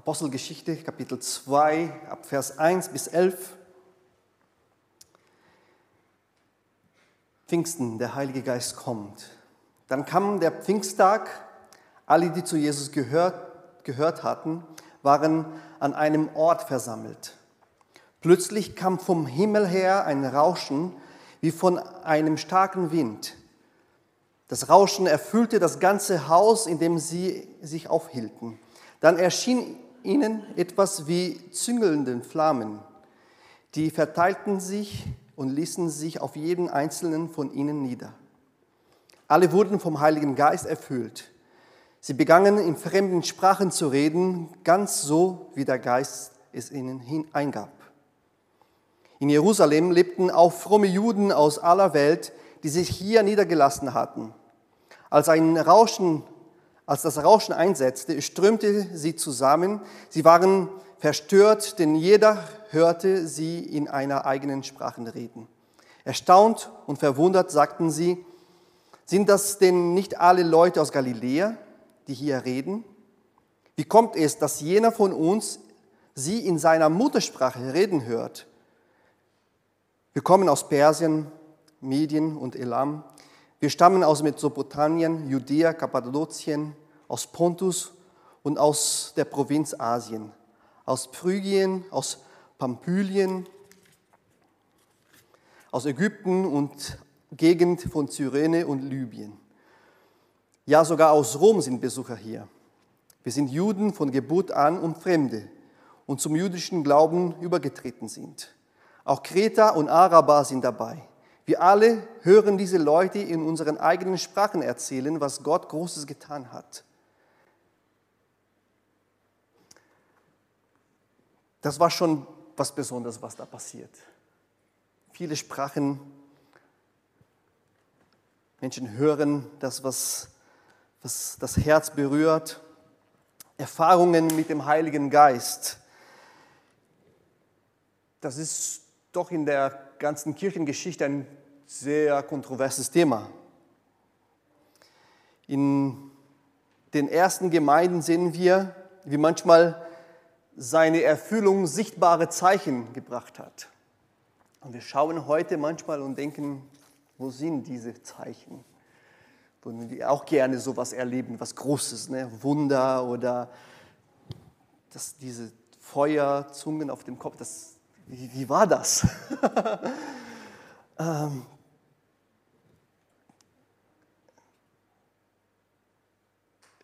Apostelgeschichte, Kapitel 2, ab Vers 1 bis 11. Pfingsten, der Heilige Geist kommt. Dann kam der Pfingsttag, alle, die zu Jesus gehört, gehört hatten, waren an einem Ort versammelt. Plötzlich kam vom Himmel her ein Rauschen wie von einem starken Wind. Das Rauschen erfüllte das ganze Haus, in dem sie sich aufhielten. Dann erschien ihnen etwas wie züngelnde Flammen. Die verteilten sich und ließen sich auf jeden einzelnen von ihnen nieder. Alle wurden vom Heiligen Geist erfüllt. Sie begannen in fremden Sprachen zu reden, ganz so, wie der Geist es ihnen eingab. In Jerusalem lebten auch fromme Juden aus aller Welt, die sich hier niedergelassen hatten. Als ein Rauschen als das Rauschen einsetzte, strömte sie zusammen. Sie waren verstört, denn jeder hörte sie in einer eigenen Sprache reden. Erstaunt und verwundert sagten sie, sind das denn nicht alle Leute aus Galiläa, die hier reden? Wie kommt es, dass jener von uns sie in seiner Muttersprache reden hört? Wir kommen aus Persien, Medien und Elam. Wir stammen aus Mesopotamien, Judäa, Kappadokien, aus Pontus und aus der Provinz Asien, aus Phrygien, aus Pamphylien, aus Ägypten und Gegend von Cyrene und Libyen. Ja, sogar aus Rom sind Besucher hier. Wir sind Juden von Geburt an und Fremde und zum jüdischen Glauben übergetreten sind. Auch Kreter und Araber sind dabei. Wir alle hören diese Leute in unseren eigenen Sprachen erzählen, was Gott Großes getan hat. Das war schon was Besonderes, was da passiert. Viele Sprachen, Menschen hören das, was, was das Herz berührt. Erfahrungen mit dem Heiligen Geist. Das ist doch in der ganzen Kirchengeschichte ein sehr kontroverses Thema. In den ersten Gemeinden sehen wir, wie manchmal seine Erfüllung sichtbare Zeichen gebracht hat. Und wir schauen heute manchmal und denken, wo sind diese Zeichen? Würden wir auch gerne sowas erleben, was Großes, ne? Wunder oder dass diese Feuerzungen auf dem Kopf, das, wie, wie war das? ähm,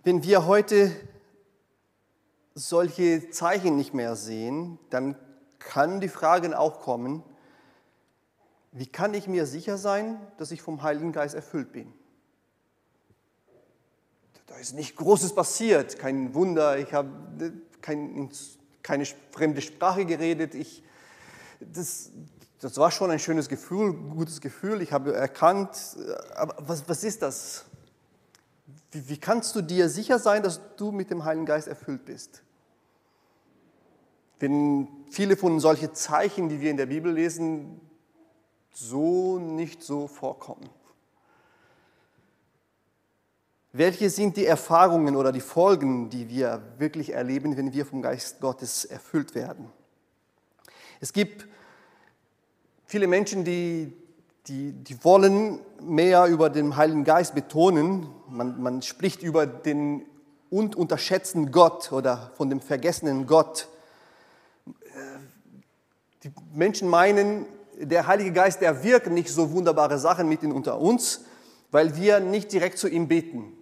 wenn wir heute solche Zeichen nicht mehr sehen, dann kann die Frage auch kommen, wie kann ich mir sicher sein, dass ich vom Heiligen Geist erfüllt bin? Da ist nicht Großes passiert, kein Wunder, ich habe kein, keine fremde Sprache geredet. Ich, das, das war schon ein schönes Gefühl, gutes Gefühl, ich habe erkannt, aber was, was ist das? Wie, wie kannst du dir sicher sein, dass du mit dem Heiligen Geist erfüllt bist? Wenn viele von solchen Zeichen, die wir in der Bibel lesen, so nicht so vorkommen. Welche sind die Erfahrungen oder die Folgen, die wir wirklich erleben, wenn wir vom Geist Gottes erfüllt werden? Es gibt viele Menschen, die, die, die wollen mehr über den Heiligen Geist betonen. Man, man spricht über den und unterschätzten Gott oder von dem vergessenen Gott. Die Menschen meinen, der Heilige Geist, der wirkt nicht so wunderbare Sachen mitten unter uns, weil wir nicht direkt zu ihm beten.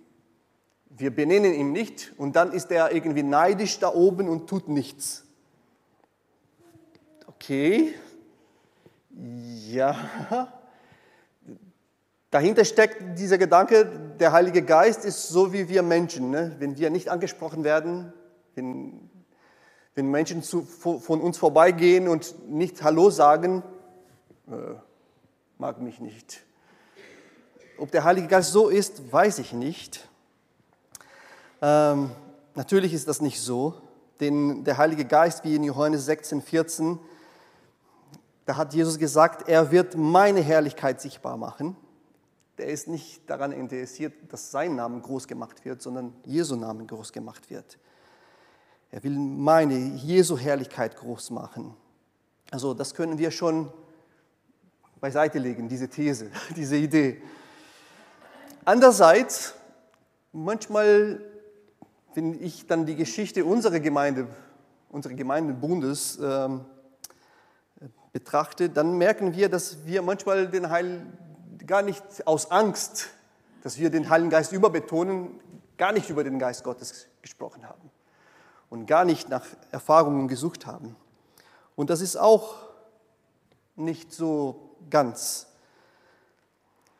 Wir benennen ihn nicht und dann ist er irgendwie neidisch da oben und tut nichts. Okay, ja. Dahinter steckt dieser Gedanke, der Heilige Geist ist so wie wir Menschen. Ne? Wenn wir nicht angesprochen werden, wenn wenn Menschen zu, von uns vorbeigehen und nicht Hallo sagen, äh, mag mich nicht. Ob der Heilige Geist so ist, weiß ich nicht. Ähm, natürlich ist das nicht so, denn der Heilige Geist, wie in Johannes 16, 14, da hat Jesus gesagt, er wird meine Herrlichkeit sichtbar machen. Der ist nicht daran interessiert, dass sein Name groß gemacht wird, sondern Jesu Name groß gemacht wird. Er will meine Jesu Herrlichkeit groß machen. Also das können wir schon beiseite legen, diese These, diese Idee. Andererseits, manchmal, wenn ich dann die Geschichte unserer Gemeinde, unseres Gemeindebundes ähm, betrachte, dann merken wir, dass wir manchmal den Heil gar nicht aus Angst, dass wir den Heiligen Geist überbetonen, gar nicht über den Geist Gottes gesprochen haben und gar nicht nach Erfahrungen gesucht haben. Und das ist auch nicht so ganz.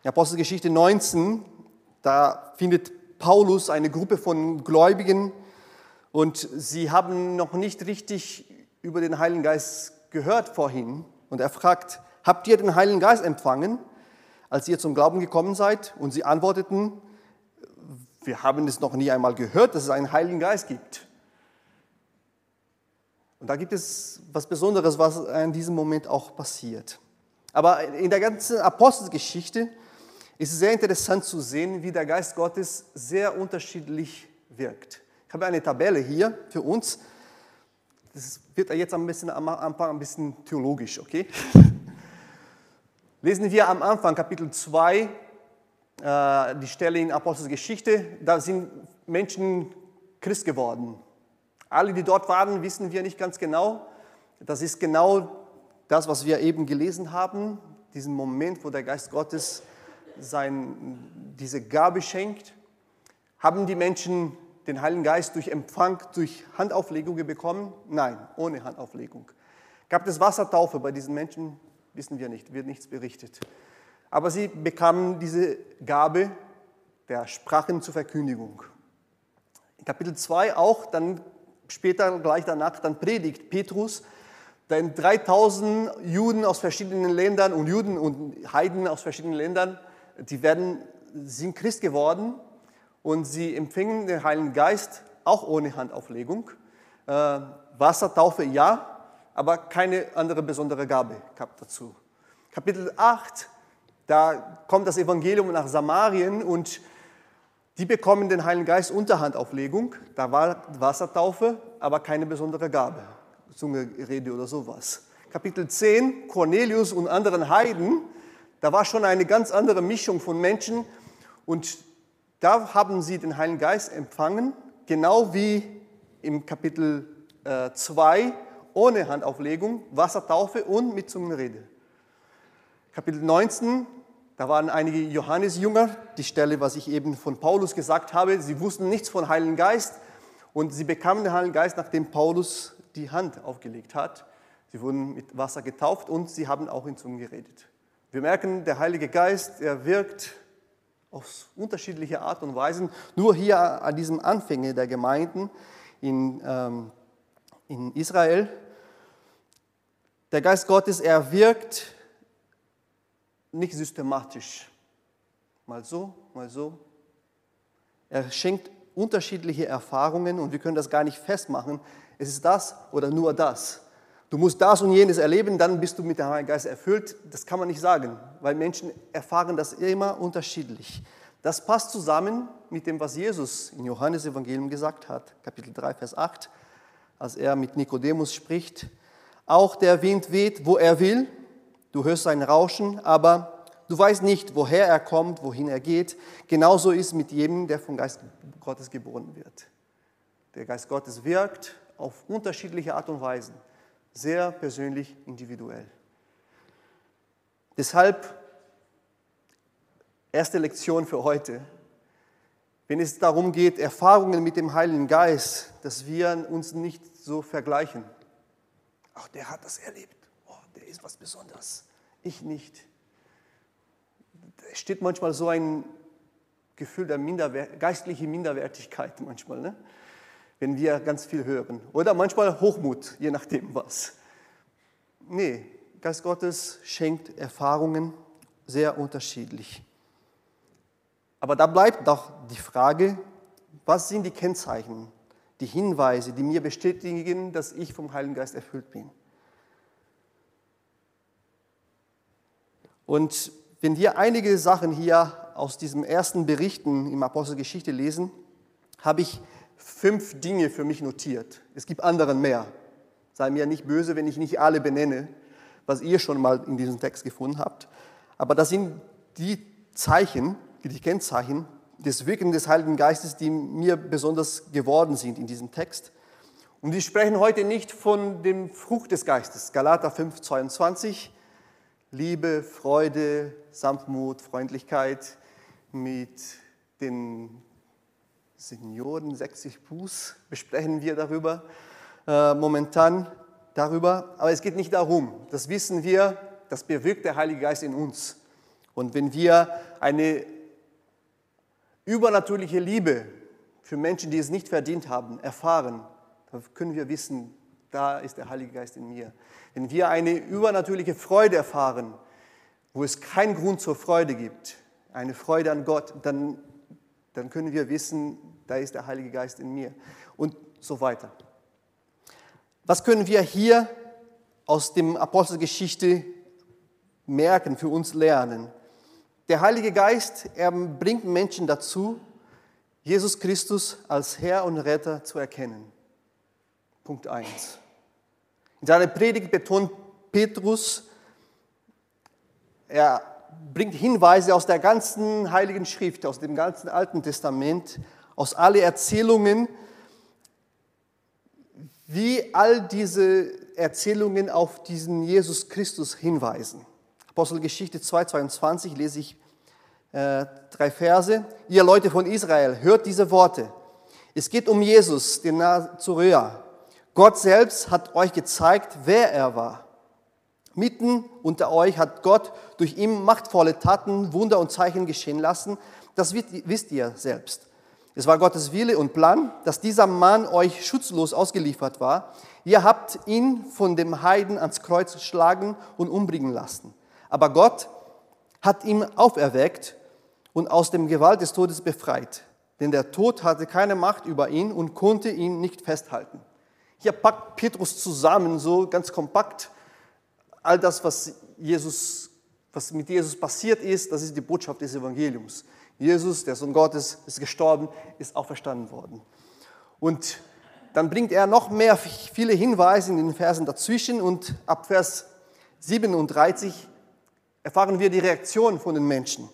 In Apostelgeschichte 19, da findet Paulus eine Gruppe von Gläubigen und sie haben noch nicht richtig über den Heiligen Geist gehört vorhin. Und er fragt, habt ihr den Heiligen Geist empfangen, als ihr zum Glauben gekommen seid? Und sie antworteten, wir haben es noch nie einmal gehört, dass es einen Heiligen Geist gibt. Und da gibt es was Besonderes, was in diesem Moment auch passiert. Aber in der ganzen Apostelgeschichte ist es sehr interessant zu sehen, wie der Geist Gottes sehr unterschiedlich wirkt. Ich habe eine Tabelle hier für uns. Das wird jetzt ein bisschen, am Anfang ein bisschen theologisch, okay? Lesen wir am Anfang Kapitel 2 äh, die Stelle in Apostelgeschichte, da sind Menschen Christ geworden. Alle, die dort waren, wissen wir nicht ganz genau. Das ist genau das, was wir eben gelesen haben, diesen Moment, wo der Geist Gottes sein, diese Gabe schenkt. Haben die Menschen den Heiligen Geist durch Empfang, durch Handauflegung bekommen? Nein, ohne Handauflegung. Gab es Wassertaufe bei diesen Menschen? Wissen wir nicht, wird nichts berichtet aber sie bekamen diese Gabe der Sprachen zur Verkündigung. In Kapitel 2 auch, dann später gleich danach, dann predigt Petrus, denn 3000 Juden aus verschiedenen Ländern und Juden und Heiden aus verschiedenen Ländern, die werden, sind Christ geworden und sie empfingen den Heiligen Geist auch ohne Handauflegung. Äh, Wassertaufe ja, aber keine andere besondere Gabe gab dazu. Kapitel 8 da kommt das Evangelium nach Samarien und die bekommen den Heiligen Geist unter Handauflegung. Da war Wassertaufe, aber keine besondere Gabe, Zungerede oder sowas. Kapitel 10, Cornelius und anderen Heiden, da war schon eine ganz andere Mischung von Menschen und da haben sie den Heiligen Geist empfangen, genau wie im Kapitel 2, äh, ohne Handauflegung, Wassertaufe und mit Zungenrede. Kapitel 19, da waren einige Johannesjünger, die Stelle, was ich eben von Paulus gesagt habe. Sie wussten nichts von Heiligen Geist und sie bekamen den Heiligen Geist, nachdem Paulus die Hand aufgelegt hat. Sie wurden mit Wasser getauft und sie haben auch in Zungen geredet. Wir merken, der Heilige Geist, er wirkt auf unterschiedliche Art und Weisen. Nur hier an diesem Anfänge der Gemeinden in, ähm, in Israel. Der Geist Gottes, er wirkt nicht systematisch. Mal so, mal so. Er schenkt unterschiedliche Erfahrungen und wir können das gar nicht festmachen. Es ist das oder nur das. Du musst das und jenes erleben, dann bist du mit dem Heiligen Geist erfüllt. Das kann man nicht sagen, weil Menschen erfahren das immer unterschiedlich. Das passt zusammen mit dem, was Jesus in Johannes Evangelium gesagt hat, Kapitel 3, Vers 8, als er mit Nikodemus spricht. Auch der Wind weht, wo er will Du hörst sein Rauschen, aber du weißt nicht, woher er kommt, wohin er geht. Genauso ist mit jedem, der vom Geist Gottes geboren wird. Der Geist Gottes wirkt auf unterschiedliche Art und Weisen, sehr persönlich, individuell. Deshalb erste Lektion für heute. Wenn es darum geht, Erfahrungen mit dem Heiligen Geist, dass wir uns nicht so vergleichen. Ach, der hat das erlebt der ist was Besonderes. Ich nicht. Es steht manchmal so ein Gefühl der Minderwer geistliche Minderwertigkeit manchmal, ne? wenn wir ganz viel hören. Oder manchmal Hochmut, je nachdem was. Nee, Geist Gottes schenkt Erfahrungen sehr unterschiedlich. Aber da bleibt doch die Frage, was sind die Kennzeichen, die Hinweise, die mir bestätigen, dass ich vom Heiligen Geist erfüllt bin? Und wenn wir einige Sachen hier aus diesen ersten Berichten im Apostelgeschichte lesen, habe ich fünf Dinge für mich notiert. Es gibt anderen mehr. Sei mir nicht böse, wenn ich nicht alle benenne, was ihr schon mal in diesem Text gefunden habt. Aber das sind die Zeichen, die Kennzeichen des Wirken des Heiligen Geistes, die mir besonders geworden sind in diesem Text. Und wir sprechen heute nicht von dem Frucht des Geistes. Galater 5, 22. Liebe, Freude, Sanftmut, Freundlichkeit mit den Senioren 60 Fuß besprechen wir darüber äh, momentan darüber. Aber es geht nicht darum. Das wissen wir, das bewirkt der Heilige Geist in uns. Und wenn wir eine übernatürliche Liebe für Menschen, die es nicht verdient haben, erfahren, dann können wir wissen, da ist der Heilige Geist in mir. Wenn wir eine übernatürliche Freude erfahren, wo es keinen Grund zur Freude gibt, eine Freude an Gott, dann, dann können wir wissen, da ist der Heilige Geist in mir und so weiter. Was können wir hier aus dem Apostelgeschichte merken, für uns lernen? Der Heilige Geist, er bringt Menschen dazu, Jesus Christus als Herr und Retter zu erkennen. Punkt 1. In seiner Predigt betont Petrus, er bringt Hinweise aus der ganzen Heiligen Schrift, aus dem ganzen Alten Testament, aus allen Erzählungen, wie all diese Erzählungen auf diesen Jesus Christus hinweisen. Apostelgeschichte 2,22 lese ich äh, drei Verse. Ihr Leute von Israel, hört diese Worte. Es geht um Jesus, den Nazaräer. Gott selbst hat euch gezeigt, wer er war. Mitten unter euch hat Gott durch ihn machtvolle Taten, Wunder und Zeichen geschehen lassen. Das wisst ihr selbst. Es war Gottes Wille und Plan, dass dieser Mann euch schutzlos ausgeliefert war. Ihr habt ihn von dem Heiden ans Kreuz schlagen und umbringen lassen. Aber Gott hat ihn auferweckt und aus dem Gewalt des Todes befreit. Denn der Tod hatte keine Macht über ihn und konnte ihn nicht festhalten. Hier packt Petrus zusammen, so ganz kompakt, all das, was, Jesus, was mit Jesus passiert ist, das ist die Botschaft des Evangeliums. Jesus, der Sohn Gottes, ist gestorben, ist auferstanden worden. Und dann bringt er noch mehr viele Hinweise in den Versen dazwischen und ab Vers 37 erfahren wir die Reaktion von den Menschen.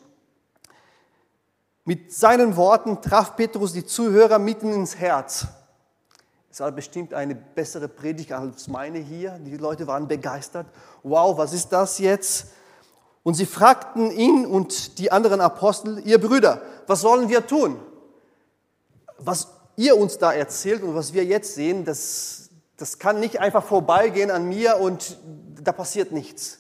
Mit seinen Worten traf Petrus die Zuhörer mitten ins Herz. Es war bestimmt eine bessere Predigt als meine hier. Die Leute waren begeistert. Wow, was ist das jetzt? Und sie fragten ihn und die anderen Apostel, ihr Brüder, was sollen wir tun? Was ihr uns da erzählt und was wir jetzt sehen, das, das kann nicht einfach vorbeigehen an mir und da passiert nichts.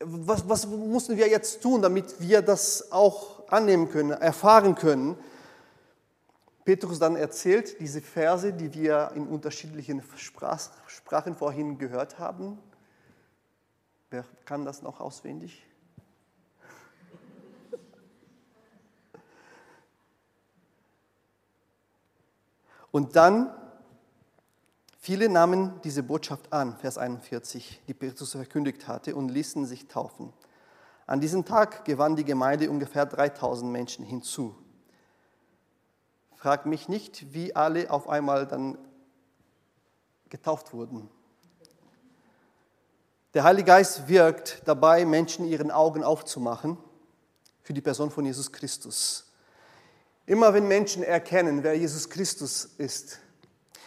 Was, was müssen wir jetzt tun, damit wir das auch annehmen können, erfahren können? Petrus dann erzählt diese Verse, die wir in unterschiedlichen Sprachen vorhin gehört haben. Wer kann das noch auswendig? Und dann, viele nahmen diese Botschaft an, Vers 41, die Petrus verkündigt hatte, und ließen sich taufen. An diesem Tag gewann die Gemeinde ungefähr 3000 Menschen hinzu. Frag mich nicht, wie alle auf einmal dann getauft wurden. Der Heilige Geist wirkt dabei, Menschen ihren Augen aufzumachen für die Person von Jesus Christus. Immer wenn Menschen erkennen, wer Jesus Christus ist,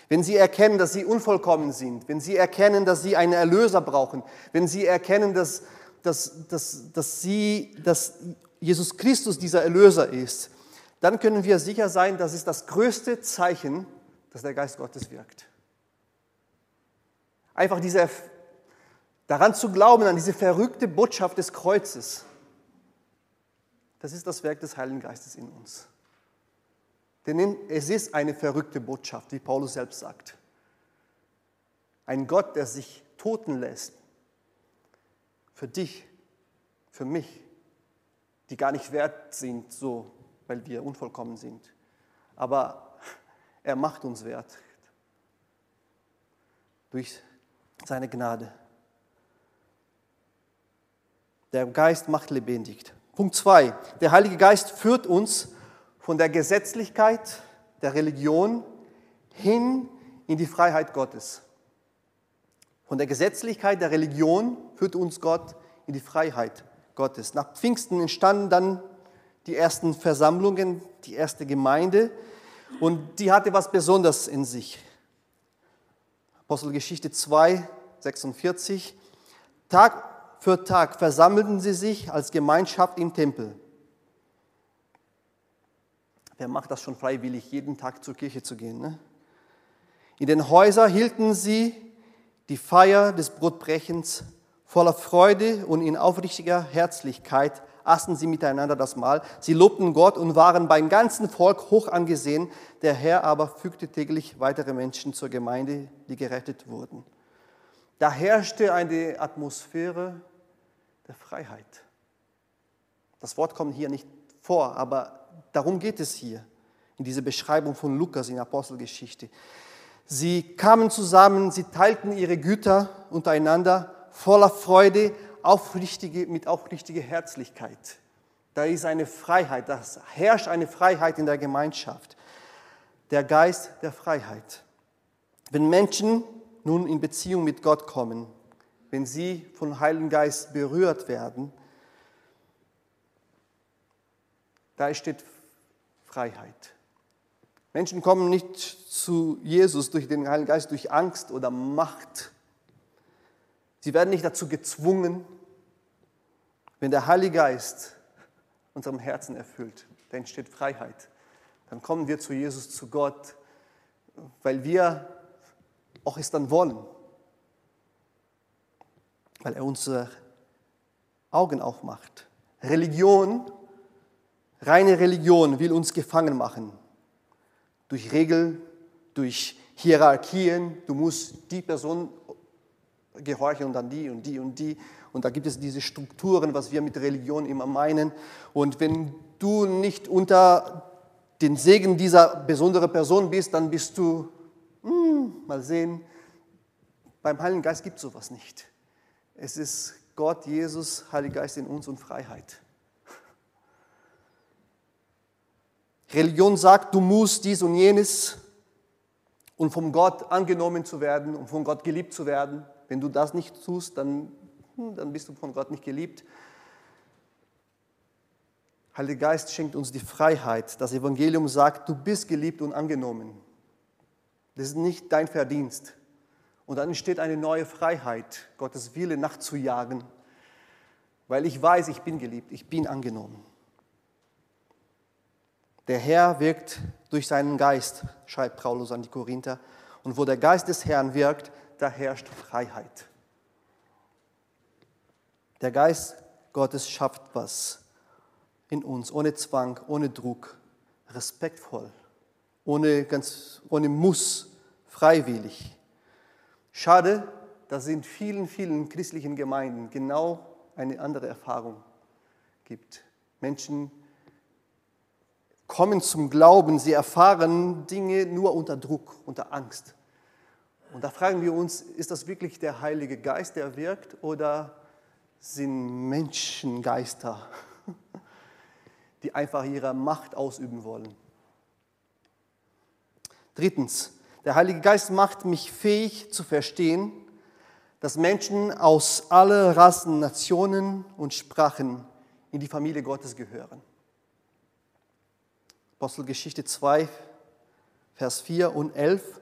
wenn sie erkennen, dass sie unvollkommen sind, wenn sie erkennen, dass sie einen Erlöser brauchen, wenn sie erkennen, dass, dass, dass, dass, sie, dass Jesus Christus dieser Erlöser ist, dann können wir sicher sein, das ist das größte Zeichen, dass der Geist Gottes wirkt. Einfach diese Daran zu glauben, an diese verrückte Botschaft des Kreuzes, das ist das Werk des Heiligen Geistes in uns. Denn es ist eine verrückte Botschaft, wie Paulus selbst sagt. Ein Gott, der sich toten lässt. Für dich, für mich, die gar nicht wert sind, so, weil wir unvollkommen sind. Aber er macht uns wert durch seine Gnade. Der Geist macht lebendig. Punkt 2. Der Heilige Geist führt uns von der Gesetzlichkeit der Religion hin in die Freiheit Gottes. Von der Gesetzlichkeit der Religion führt uns Gott in die Freiheit Gottes. Nach Pfingsten entstanden dann die ersten Versammlungen, die erste Gemeinde und die hatte was Besonderes in sich. Apostelgeschichte 2, 46. Tag für Tag versammelten sie sich als Gemeinschaft im Tempel. Wer macht das schon freiwillig, jeden Tag zur Kirche zu gehen? Ne? In den Häusern hielten sie die Feier des Brotbrechens voller Freude und in aufrichtiger Herzlichkeit aßen sie miteinander das Mahl. Sie lobten Gott und waren beim ganzen Volk hoch angesehen. Der Herr aber fügte täglich weitere Menschen zur Gemeinde, die gerettet wurden. Da herrschte eine Atmosphäre der Freiheit. Das Wort kommt hier nicht vor, aber darum geht es hier in dieser Beschreibung von Lukas in Apostelgeschichte. Sie kamen zusammen, sie teilten ihre Güter untereinander voller Freude, aufrichtige, mit aufrichtiger Herzlichkeit. Da ist eine Freiheit, da herrscht eine Freiheit in der Gemeinschaft. Der Geist der Freiheit. Wenn Menschen nun in Beziehung mit Gott kommen, wenn sie vom Heiligen Geist berührt werden, da steht Freiheit. Menschen kommen nicht zu Jesus durch den Heiligen Geist, durch Angst oder Macht. Sie werden nicht dazu gezwungen, wenn der Heilige Geist unserem Herzen erfüllt, dann entsteht Freiheit. Dann kommen wir zu Jesus, zu Gott, weil wir auch es dann wollen. Weil er unsere Augen aufmacht. Religion, reine Religion will uns gefangen machen. Durch Regeln, durch Hierarchien. Du musst die Person gehorchen und dann die und die und die. Und da gibt es diese Strukturen, was wir mit Religion immer meinen. Und wenn du nicht unter den Segen dieser besonderen Person bist, dann bist du, hm, mal sehen, beim Heiligen Geist gibt es sowas nicht. Es ist Gott, Jesus, Heiliger Geist in uns und Freiheit. Religion sagt, du musst dies und jenes, um vom Gott angenommen zu werden, um von Gott geliebt zu werden. Wenn du das nicht tust, dann dann bist du von Gott nicht geliebt. Heiliger Geist schenkt uns die Freiheit. Das Evangelium sagt, du bist geliebt und angenommen. Das ist nicht dein Verdienst. Und dann entsteht eine neue Freiheit, Gottes Wille nachzujagen, weil ich weiß, ich bin geliebt, ich bin angenommen. Der Herr wirkt durch seinen Geist, schreibt Paulus an die Korinther. Und wo der Geist des Herrn wirkt, da herrscht Freiheit. Der Geist Gottes schafft was in uns, ohne Zwang, ohne Druck, respektvoll, ohne, ganz, ohne Muss, freiwillig. Schade, dass es in vielen, vielen christlichen Gemeinden genau eine andere Erfahrung gibt. Menschen kommen zum Glauben, sie erfahren Dinge nur unter Druck, unter Angst. Und da fragen wir uns, ist das wirklich der Heilige Geist, der wirkt, oder sind Menschengeister, die einfach ihre Macht ausüben wollen. Drittens, der Heilige Geist macht mich fähig zu verstehen, dass Menschen aus allen Rassen, Nationen und Sprachen in die Familie Gottes gehören. Apostelgeschichte 2, Vers 4 und 11.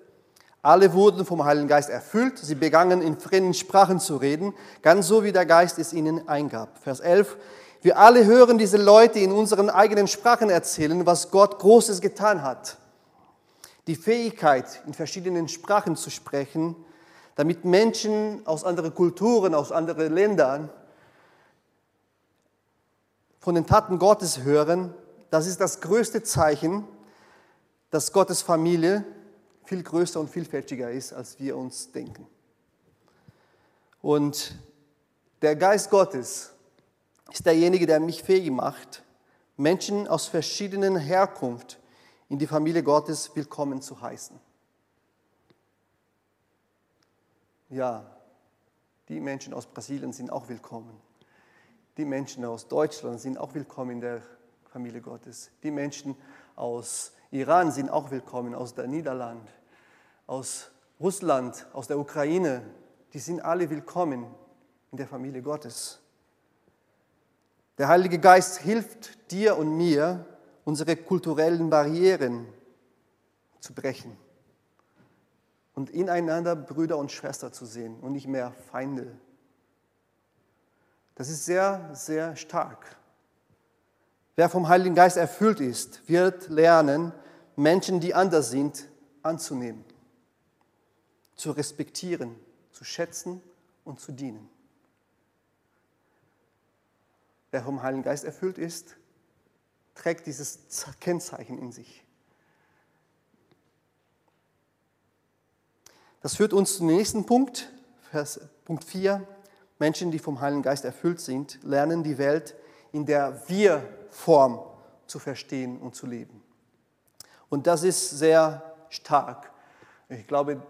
Alle wurden vom Heiligen Geist erfüllt. Sie begannen in fremden Sprachen zu reden, ganz so wie der Geist es ihnen eingab. Vers 11. Wir alle hören diese Leute in unseren eigenen Sprachen erzählen, was Gott Großes getan hat. Die Fähigkeit, in verschiedenen Sprachen zu sprechen, damit Menschen aus anderen Kulturen, aus anderen Ländern von den Taten Gottes hören, das ist das größte Zeichen, dass Gottes Familie viel größer und vielfältiger ist, als wir uns denken. Und der Geist Gottes ist derjenige, der mich fähig macht, Menschen aus verschiedenen Herkunft in die Familie Gottes willkommen zu heißen. Ja, die Menschen aus Brasilien sind auch willkommen. Die Menschen aus Deutschland sind auch willkommen in der Familie Gottes. Die Menschen aus Iran sind auch willkommen, aus der Niederlande, aus Russland, aus der Ukraine. Die sind alle willkommen in der Familie Gottes. Der Heilige Geist hilft dir und mir, unsere kulturellen Barrieren zu brechen und ineinander Brüder und Schwestern zu sehen und nicht mehr Feinde. Das ist sehr, sehr stark. Wer vom Heiligen Geist erfüllt ist, wird lernen, Menschen, die anders sind, anzunehmen, zu respektieren, zu schätzen und zu dienen. Wer vom Heiligen Geist erfüllt ist, trägt dieses Kennzeichen in sich. Das führt uns zum nächsten Punkt, Vers, Punkt 4. Menschen, die vom Heiligen Geist erfüllt sind, lernen die Welt in der Wir-Form zu verstehen und zu leben. Und das ist sehr stark. Ich glaube,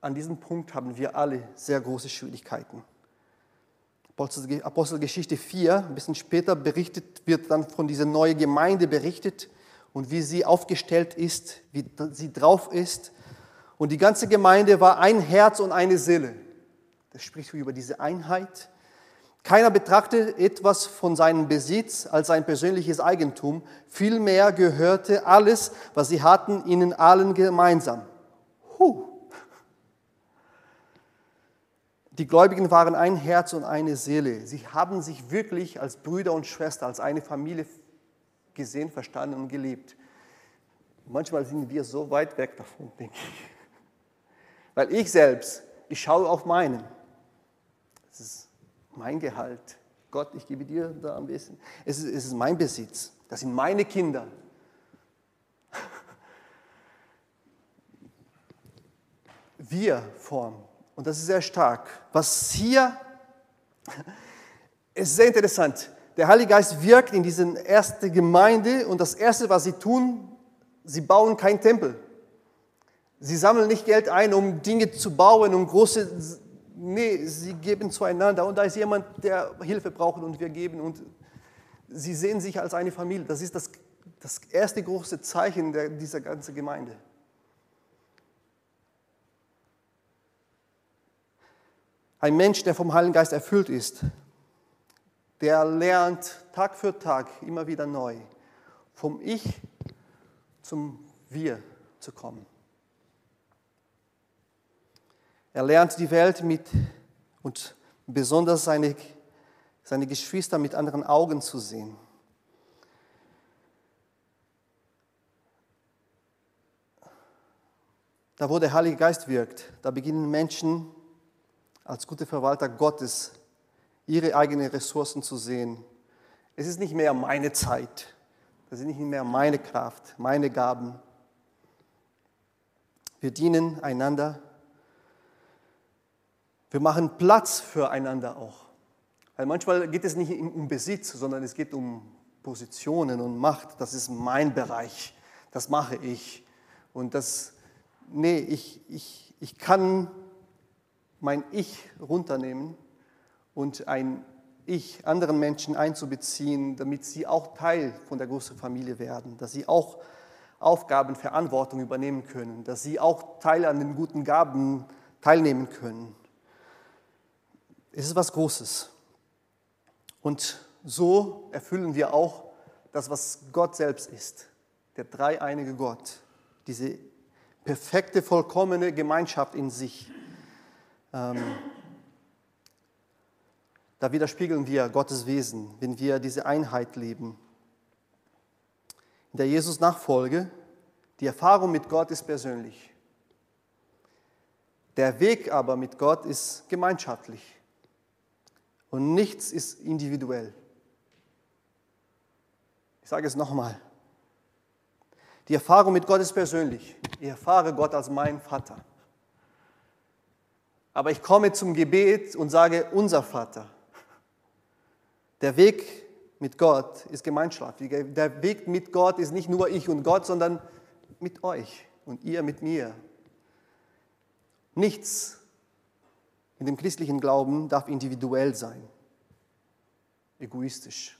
an diesem Punkt haben wir alle sehr große Schwierigkeiten. Apostelgeschichte 4, ein bisschen später berichtet, wird dann von dieser neuen Gemeinde berichtet und wie sie aufgestellt ist, wie sie drauf ist. Und die ganze Gemeinde war ein Herz und eine Seele. Das spricht über diese Einheit. Keiner betrachtet etwas von seinem Besitz als sein persönliches Eigentum. Vielmehr gehörte alles, was sie hatten, ihnen allen gemeinsam. Huh. Die Gläubigen waren ein Herz und eine Seele. Sie haben sich wirklich als Brüder und Schwestern, als eine Familie gesehen, verstanden und gelebt. Manchmal sind wir so weit weg davon, denke ich. Weil ich selbst, ich schaue auf meinen. Das ist mein Gehalt. Gott, ich gebe dir da ein bisschen. Es ist, es ist mein Besitz. Das sind meine Kinder. Wir formen und das ist sehr stark. Was hier, ist sehr interessant. Der Heilige Geist wirkt in diese erste Gemeinde und das Erste, was sie tun, sie bauen keinen Tempel. Sie sammeln nicht Geld ein, um Dinge zu bauen, um große... Nee, sie geben zueinander und da ist jemand, der Hilfe braucht und wir geben und sie sehen sich als eine Familie. Das ist das, das erste große Zeichen der, dieser ganzen Gemeinde. Ein Mensch, der vom Heiligen Geist erfüllt ist, der lernt Tag für Tag immer wieder neu, vom Ich zum Wir zu kommen. Er lernt die Welt mit und besonders seine, seine Geschwister mit anderen Augen zu sehen. Da, wo der Heilige Geist wirkt, da beginnen Menschen als gute Verwalter Gottes ihre eigenen Ressourcen zu sehen. Es ist nicht mehr meine Zeit, das ist nicht mehr meine Kraft, meine Gaben. Wir dienen einander. Wir machen Platz füreinander auch. Weil manchmal geht es nicht um Besitz, sondern es geht um Positionen und Macht. Das ist mein Bereich. Das mache ich. Und das, nee, ich, ich, ich kann mein Ich runternehmen und ein Ich anderen Menschen einzubeziehen, damit sie auch Teil von der großen Familie werden, dass sie auch Aufgaben, Verantwortung übernehmen können, dass sie auch Teil an den guten Gaben teilnehmen können. Es ist was Großes. Und so erfüllen wir auch das, was Gott selbst ist, der dreieinige Gott, diese perfekte, vollkommene Gemeinschaft in sich. Ähm, da widerspiegeln wir Gottes Wesen, wenn wir diese Einheit leben. In der Jesus-Nachfolge, die Erfahrung mit Gott ist persönlich. Der Weg aber mit Gott ist gemeinschaftlich. Und nichts ist individuell. Ich sage es nochmal. Die Erfahrung mit Gott ist persönlich. Ich erfahre Gott als mein Vater. Aber ich komme zum Gebet und sage, unser Vater. Der Weg mit Gott ist Gemeinschaft. Der Weg mit Gott ist nicht nur ich und Gott, sondern mit euch und ihr mit mir. Nichts in dem christlichen Glauben darf individuell sein, egoistisch.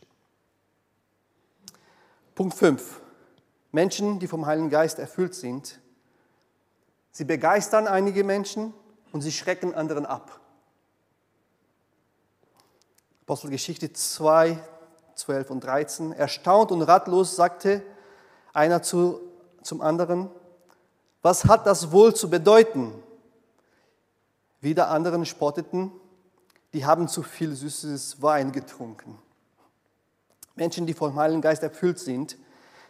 Punkt 5. Menschen, die vom Heiligen Geist erfüllt sind, sie begeistern einige Menschen und sie schrecken anderen ab. Apostelgeschichte 2, 12 und 13. Erstaunt und ratlos sagte einer zu, zum anderen, was hat das wohl zu bedeuten? Wieder anderen spotteten, die haben zu viel süßes Wein getrunken. Menschen, die vom Heiligen Geist erfüllt sind,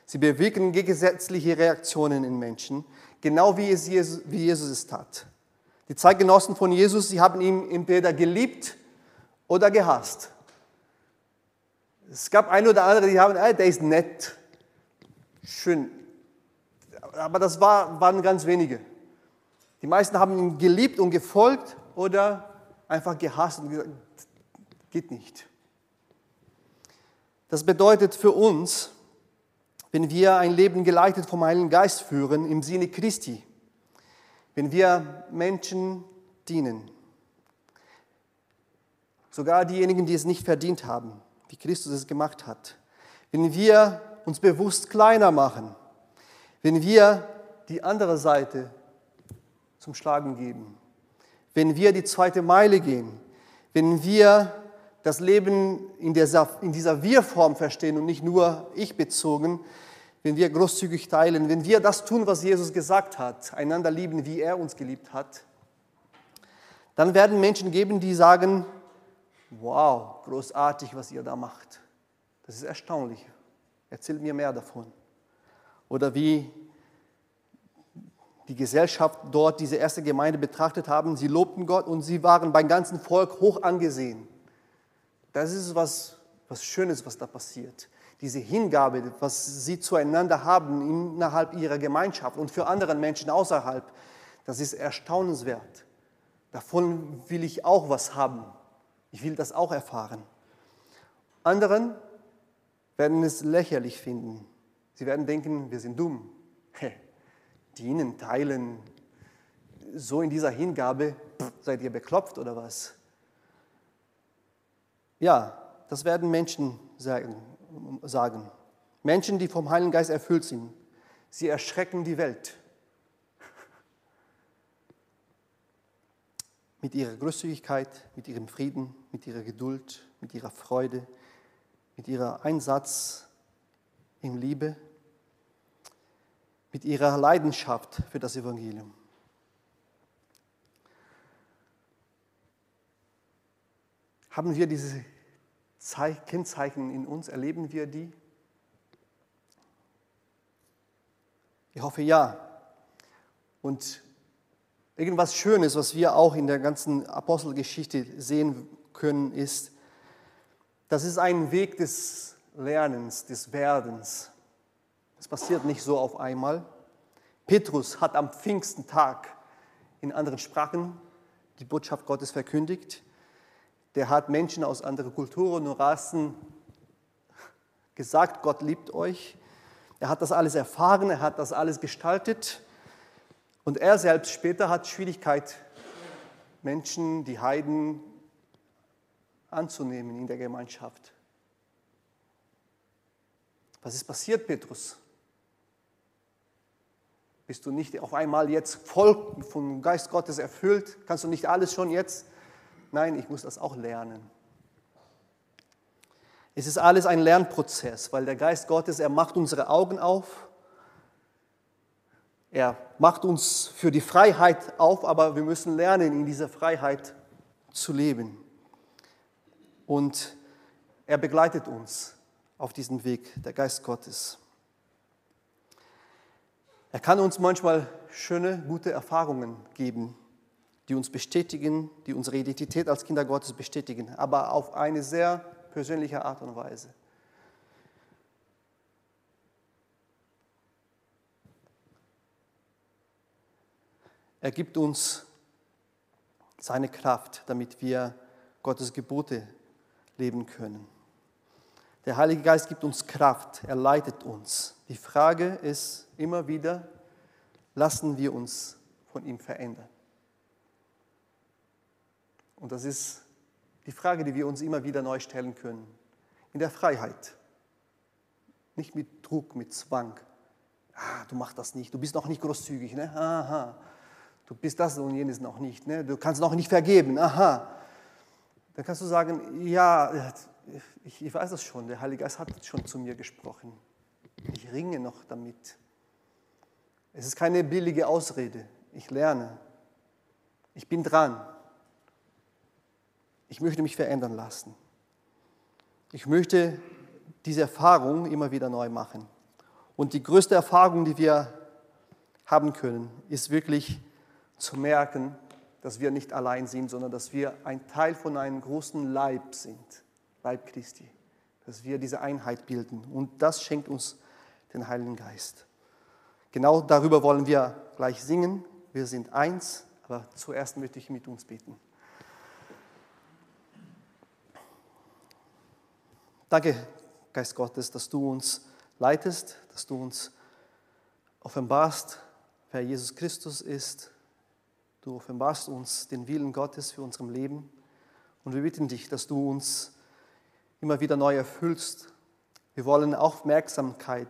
sie bewirken gegensätzliche Reaktionen in Menschen, genau wie es Jesus, wie Jesus es tat. Die Zeitgenossen von Jesus, sie haben ihn entweder geliebt oder gehasst. Es gab ein oder andere, die haben, äh, der ist nett, schön. Aber das war, waren ganz wenige. Die meisten haben ihn geliebt und gefolgt oder einfach gehasst und gesagt, geht nicht. Das bedeutet für uns, wenn wir ein Leben geleitet vom Heiligen Geist führen, im Sinne Christi, wenn wir Menschen dienen, sogar diejenigen, die es nicht verdient haben, wie Christus es gemacht hat, wenn wir uns bewusst kleiner machen, wenn wir die andere Seite zum Schlagen geben, wenn wir die zweite Meile gehen, wenn wir das Leben in dieser, in dieser Wir-Form verstehen und nicht nur ich bezogen, wenn wir großzügig teilen, wenn wir das tun, was Jesus gesagt hat, einander lieben, wie er uns geliebt hat, dann werden Menschen geben, die sagen, wow, großartig, was ihr da macht. Das ist erstaunlich. Erzählt mir mehr davon. Oder wie die Gesellschaft dort diese erste Gemeinde betrachtet haben. Sie lobten Gott und sie waren beim ganzen Volk hoch angesehen. Das ist was, was Schönes, was da passiert. Diese Hingabe, was sie zueinander haben innerhalb ihrer Gemeinschaft und für andere Menschen außerhalb, das ist erstaunenswert. Davon will ich auch was haben. Ich will das auch erfahren. Anderen werden es lächerlich finden. Sie werden denken, wir sind dumm. Dienen, teilen, so in dieser Hingabe, seid ihr beklopft oder was? Ja, das werden Menschen sagen. Menschen, die vom Heiligen Geist erfüllt sind. Sie erschrecken die Welt. Mit ihrer Großzügigkeit, mit ihrem Frieden, mit ihrer Geduld, mit ihrer Freude, mit ihrer Einsatz in Liebe, mit ihrer Leidenschaft für das Evangelium. Haben wir diese Kennzeichen in uns? Erleben wir die? Ich hoffe ja. Und irgendwas Schönes, was wir auch in der ganzen Apostelgeschichte sehen können, ist, das ist ein Weg des Lernens, des Werdens. Das passiert nicht so auf einmal. Petrus hat am Pfingstentag in anderen Sprachen die Botschaft Gottes verkündigt der hat Menschen aus anderen Kulturen und Rassen gesagt, Gott liebt euch. Er hat das alles erfahren, er hat das alles gestaltet. Und er selbst später hat Schwierigkeit, Menschen, die Heiden, anzunehmen in der Gemeinschaft. Was ist passiert, Petrus? Bist du nicht auf einmal jetzt voll vom Geist Gottes erfüllt? Kannst du nicht alles schon jetzt Nein, ich muss das auch lernen. Es ist alles ein Lernprozess, weil der Geist Gottes, er macht unsere Augen auf. Er macht uns für die Freiheit auf, aber wir müssen lernen, in dieser Freiheit zu leben. Und er begleitet uns auf diesem Weg, der Geist Gottes. Er kann uns manchmal schöne, gute Erfahrungen geben, die uns bestätigen, die unsere Identität als Kinder Gottes bestätigen, aber auf eine sehr persönliche Art und Weise. Er gibt uns seine Kraft, damit wir Gottes Gebote leben können. Der Heilige Geist gibt uns Kraft, er leitet uns. Die Frage ist immer wieder, lassen wir uns von ihm verändern? Und das ist die Frage, die wir uns immer wieder neu stellen können. In der Freiheit. Nicht mit Druck, mit Zwang, Ah, du machst das nicht, du bist noch nicht großzügig. Ne? Aha. Du bist das und jenes noch nicht. Ne? Du kannst noch nicht vergeben. Aha. Dann kannst du sagen, ja, ich, ich weiß das schon, der Heilige Geist hat schon zu mir gesprochen. Ich ringe noch damit. Es ist keine billige Ausrede. Ich lerne. Ich bin dran. Ich möchte mich verändern lassen. Ich möchte diese Erfahrung immer wieder neu machen. Und die größte Erfahrung, die wir haben können, ist wirklich zu merken, dass wir nicht allein sind, sondern dass wir ein Teil von einem großen Leib sind, Leib Christi, dass wir diese Einheit bilden. Und das schenkt uns den Heiligen Geist. Genau darüber wollen wir gleich singen. Wir sind eins, aber zuerst möchte ich mit uns beten. Danke, Geist Gottes, dass du uns leitest, dass du uns offenbarst, wer Jesus Christus ist. Du offenbarst uns den Willen Gottes für unserem Leben. Und wir bitten dich, dass du uns immer wieder neu erfüllst. Wir wollen Aufmerksamkeit,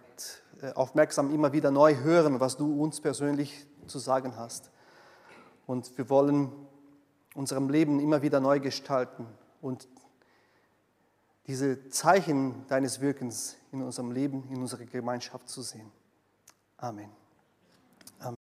äh, aufmerksam immer wieder neu hören, was du uns persönlich zu sagen hast. Und wir wollen unserem Leben immer wieder neu gestalten und diese Zeichen deines Wirkens in unserem Leben, in unserer Gemeinschaft zu sehen. Amen.